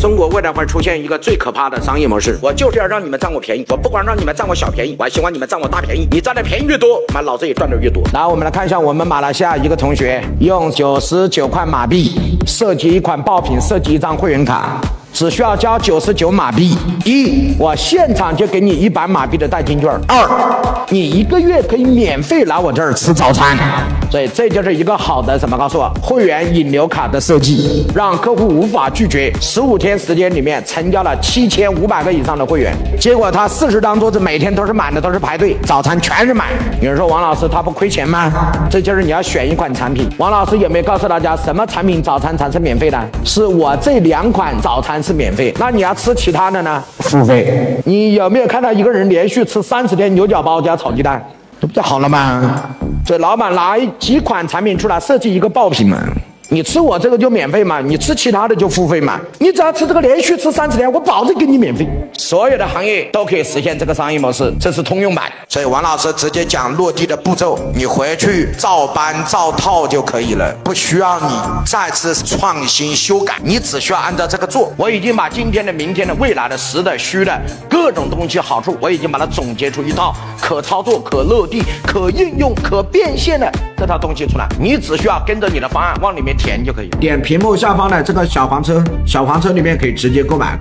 中国未来会出现一个最可怕的商业模式，我就是要让你们占我便宜，我不光让你们占我小便宜，我还希望你们占我大便宜。你占的便宜越多，妈老子也赚的越多。来，我们来看一下我们马来西亚一个同学用九十九块马币设计一款爆品，设计一张会员卡。只需要交九十九马币。一，我现场就给你一百马币的代金券。二，你一个月可以免费来我这儿吃早餐。所以这就是一个好的什么？告诉我，会员引流卡的设计，让客户无法拒绝。十五天时间里面成交了七千五百个以上的会员，结果他四十张桌子每天都是满的，都是排队，早餐全是满。有人说王老师他不亏钱吗？这就是你要选一款产品。王老师有没有告诉大家什么产品早餐才是免费的？是我这两款早餐。是免费，那你要吃其他的呢？付费。你有没有看到一个人连续吃三十天牛角包加炒鸡蛋，这不就好了吗？这老板拿几款产品出来设计一个爆品嘛。你吃我这个就免费嘛，你吃其他的就付费嘛。你只要吃这个连续吃三十天，我保证给你免费。所有的行业都可以实现这个商业模式，这是通用版。所以王老师直接讲落地的步骤，你回去照搬照套就可以了，不需要你再次创新修改，你只需要按照这个做。我已经把今天的、明天的、未来的、实的、虚的各种东西好处，我已经把它总结出一套可操作、可落地、可应用、可变现的这套东西出来。你只需要跟着你的方案往里面。填就可以，点屏幕下方的这个小黄车，小黄车里面可以直接购买。